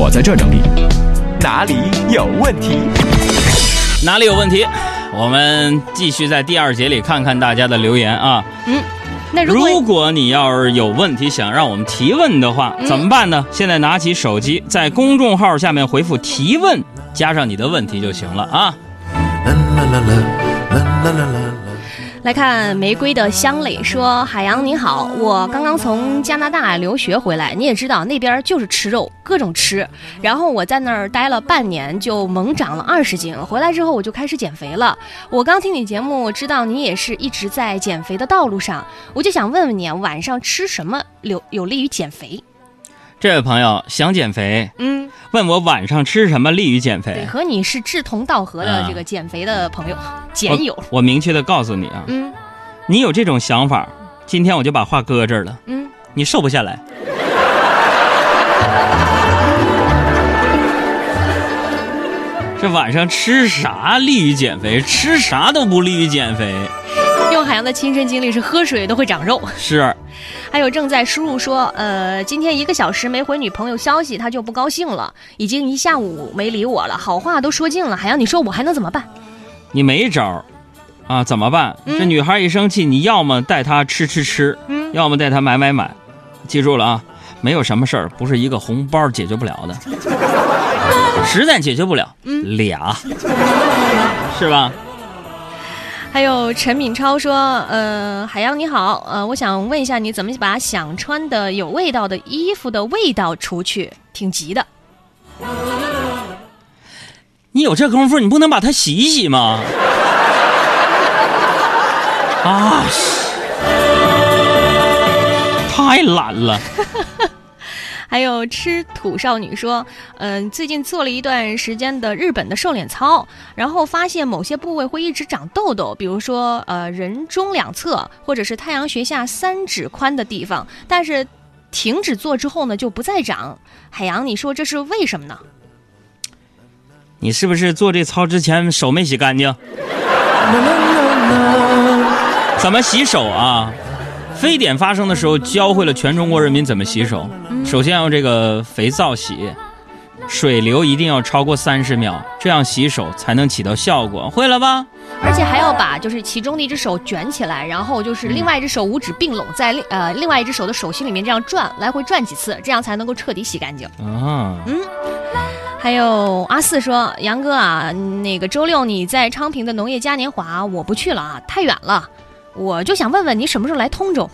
我在这整理，哪里有问题？哪里有问题？我们继续在第二节里看看大家的留言啊。嗯，那如果如果你要是有问题想让我们提问的话，嗯怎么办呢？现在拿起手机，在公众号下面回复“提问”，加上你的问题就行了啊。来看玫瑰的香蕾说：“海洋你好，我刚刚从加拿大留学回来，你也知道那边就是吃肉，各种吃。然后我在那儿待了半年，就猛长了二十斤。回来之后我就开始减肥了。我刚听你节目，知道你也是一直在减肥的道路上，我就想问问你，晚上吃什么有有利于减肥？这位朋友想减肥，嗯，问我晚上吃什么利于减对，肥。和你是志同道合的啊这个减肥的朋友，减友。我我明确的告诉你啊，嗯你有这种想法，今天我就把话搁这儿了，嗯，你瘦不下来。这晚上吃啥利于减肥？吃啥都不利于减肥。用海洋的亲身经历是喝水都会长肉。是，还有正在输入说，呃，今天一个小时没回女朋友消息，他就不高兴了，已经一下午没理我了，好话都说尽了，海洋，你说我还能怎么办？你没招儿啊？怎么办？嗯这女孩一生气，你要么带她吃吃吃，嗯要么带她买买买。记住了啊，没有什么事儿不是一个红包解决不了的，实在解决不了，嗯俩，是吧？还有陈敏超说，呃，海洋你好，呃，我想问一下，你怎么把想穿的有味道的衣服的味道除去？挺急的。你有这功夫，你不能把它洗一洗吗？啊，太懒了。还有吃土少女说，嗯、最近做了一段时间的日本的瘦脸操，然后发现某些部位会一直长痘痘，比如说呃人中两侧或者是太阳穴下三指宽的地方，但是停止做之后呢就不再长。海洋，你说这是为什么呢？你是不是做这操之前手没洗干净？怎么洗手啊？非典发生的时候，教会了全中国人民怎么洗手。首先要这个肥皂洗，水流一定要超过三十秒，这样洗手才能起到效果。会了吧？而且还要把就是其中的一只手卷起来，然后就是另外一只手五指并拢在另呃另外一只手的手心里面这样转，来回转几次，这样才能够彻底洗干净。啊，嗯还有阿四说：“杨哥啊，那个周六你在昌平的农业嘉年华，我不去了啊，太远了。我就想问问你什么时候来通州？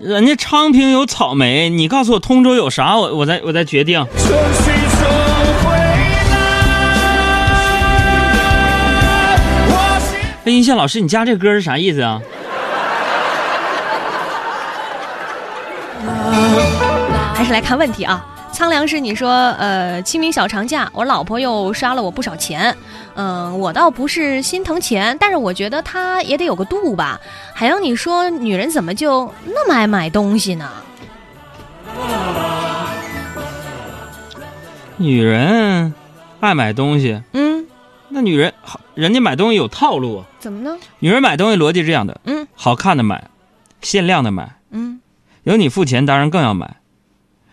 人家昌平有草莓，你告诉我通州有啥，我我再我再决定。哎，音线老师，你加这歌是啥意思啊？还是来看问题啊？苍凉是你说，呃，清明小长假，我老婆又刷了我不少钱。嗯，我倒不是心疼钱，但是我觉得她也得有个度吧。海洋，你说女人怎么就那么爱买东西呢？女人爱买东西，嗯，那女人好，人家买东西有套路啊。怎么呢？女人买东西逻辑是这样的：嗯好看的买，限量的买，嗯有你付钱当然更要买。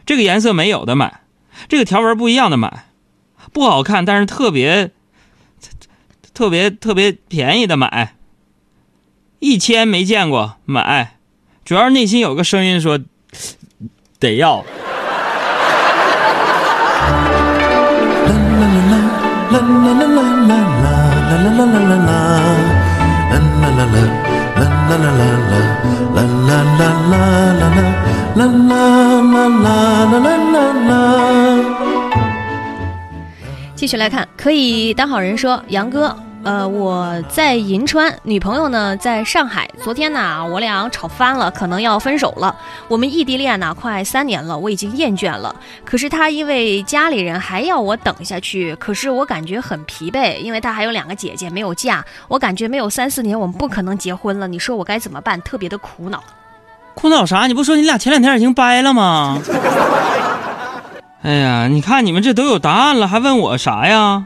这个颜色没有的买，这个条纹不一样的买，不好看但是特别特别特别便宜的买，一千没见过买，主要是内心有个声音说得要。啦啦啦啦啦啦啦啦啦啦啦啦啦啦啦啦啦啦啦啦啦啦啦啦啦啦啦。继续来看，可以当好人说，杨哥，呃，我在银川，女朋友呢在上海。昨天呢，我俩吵翻了，可能要分手了。我们异地恋呢快三年了，我已经厌倦了。可是她因为家里人还要我等下去，可是我感觉很疲惫，因为她还有两个姐姐没有嫁，我感觉没有三四年我们不可能结婚了。你说我该怎么办？特别的苦恼。苦恼啥？你不说你俩前两天已经掰了吗？哎呀，你看你们这都有答案了，还问我啥呀？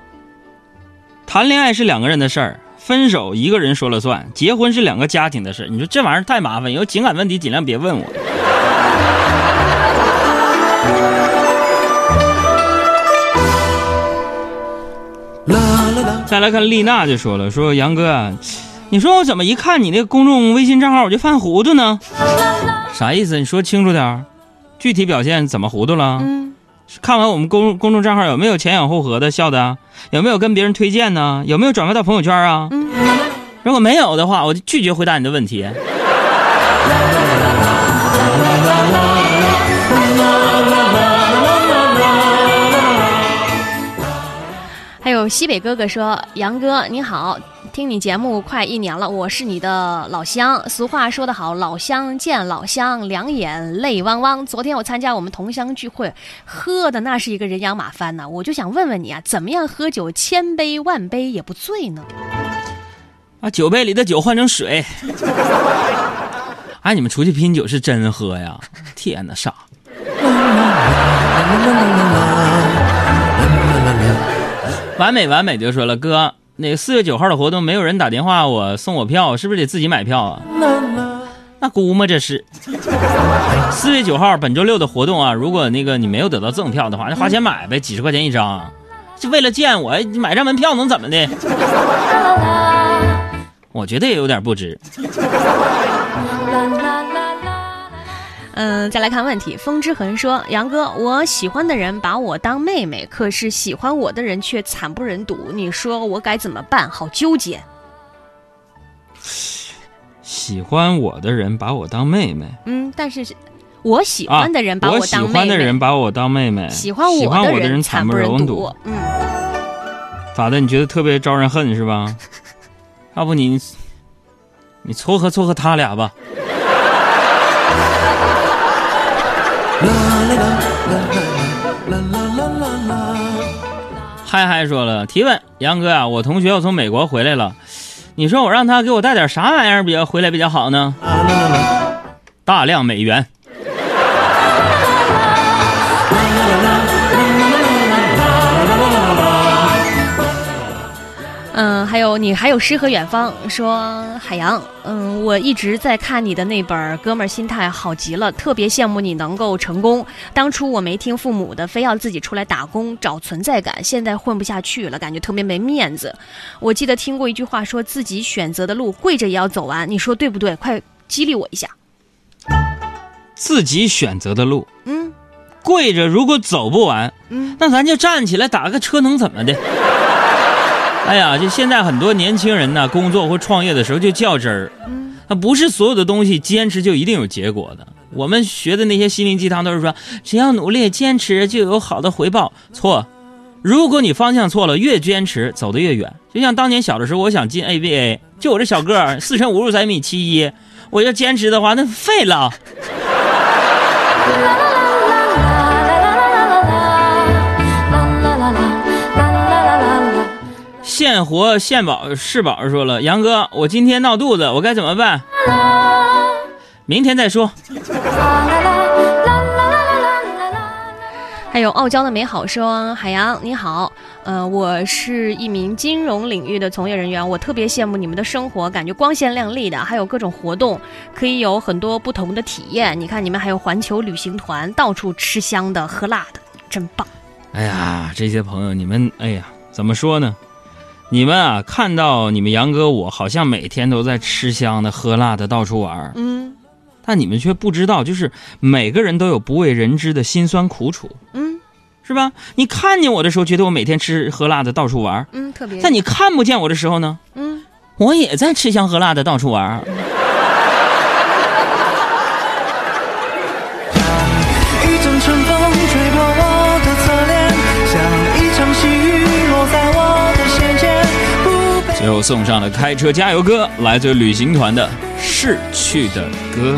谈恋爱是两个人的事儿，分手一个人说了算。结婚是两个家庭的事儿。你说这玩意儿太麻烦，有情感问题尽量别问我。再来看丽娜就说了，说杨哥，你说我怎么一看你那个公众微信账号我就犯糊涂呢？啥意思？你说清楚点儿，具体表现怎么糊涂了？看完我们公公众账号有没有前仰后合的笑的啊？有没有跟别人推荐呢？有没有转发到朋友圈啊？嗯如果没有的话，我就拒绝回答你的问题。还有西北哥哥说：“杨哥你好，听你节目快一年了，我是你的老乡。俗话说得好，老乡见老乡，两眼泪汪汪。昨天我参加我们同乡聚会，喝的那是一个人仰马翻呐。我就想问问你啊，怎么样喝酒千杯万杯也不醉呢？把酒杯里的酒换成水。哎，你们出去拼酒是真喝呀？天哪，傻！完美完美就说了，哥，那个四月九号的活动没有人打电话我送我票，是不是得自己买票啊？那估摸这是。四月九号本周六的活动啊，如果那个你没有得到赠票的话，那花钱买呗，几十块钱一张，就为了见我，买张门票能怎么的？我觉得也有点不值。嗯，再来看问题。风之痕说：“杨哥，我喜欢的人把我当妹妹，可是喜欢我的人却惨不忍睹，你说我该怎么办？好纠结。喜欢我的人把我当妹妹，”嗯，但是我喜啊，欢的人把我当妹妹，欢的人把我当妹妹，喜欢我的人惨不不忍睹。嗯，咋的？你觉得特别招人恨是吧？要不你你撮合撮合他俩吧。嗨嗨说了，提问杨哥啊，我同学要从美国回来了，你说我让他给我带点啥玩意儿比较回来比较好呢？大量美元。还有你还有诗和远方说海洋，嗯，我一直在看你的那本《哥们儿心态好极了》，特别羡慕你能够成功。当初我没听父母的，非要自己出来打工找存在感，现在混不下去了，感觉特别没面子。我记得听过一句话，说自己选择的路跪着也要走完，你说对不对？快激励我一下。自己选择的路，嗯跪着如果走不完，嗯那咱就站起来打个车，能怎么的？哎呀，就现在很多年轻人呢，工作或创业的时候就较真儿，嗯那不是所有的东西坚持就一定有结果的。我们学的那些心灵鸡汤都是说，只要努力坚持就有好的回报。错，如果你方向错了，越坚持走得越远。就像当年小的时候，我想进 ABA，就我这小个儿，四乘五十三米七一，我要坚持的话，那废了。现活现宝是宝说了，杨哥，我今天闹肚子，我该怎么办？明天再说。还有傲娇的美好说：“海洋你好，呃，我是一名金融领域的从业人员，我特别羡慕你们的生活，感觉光鲜亮丽的，还有各种活动，可以有很多不同的体验。你看你们还有环球旅行团，到处吃香的喝辣的，真棒。哎呀，这些朋友，你们哎呀，怎么说呢？你们啊，看到你们杨哥我好像每天都在吃香的喝辣的到处玩儿，嗯。但你们却不知道，就是每个人都有不为人知的辛酸苦楚，嗯。是吧？你看见我的时候，觉得我每天吃喝辣的到处玩儿，嗯，特别但你看不见我的时候呢，嗯。我也在吃香喝辣的到处玩儿。又送上了开车加油歌，来自旅行团的《逝去的歌》。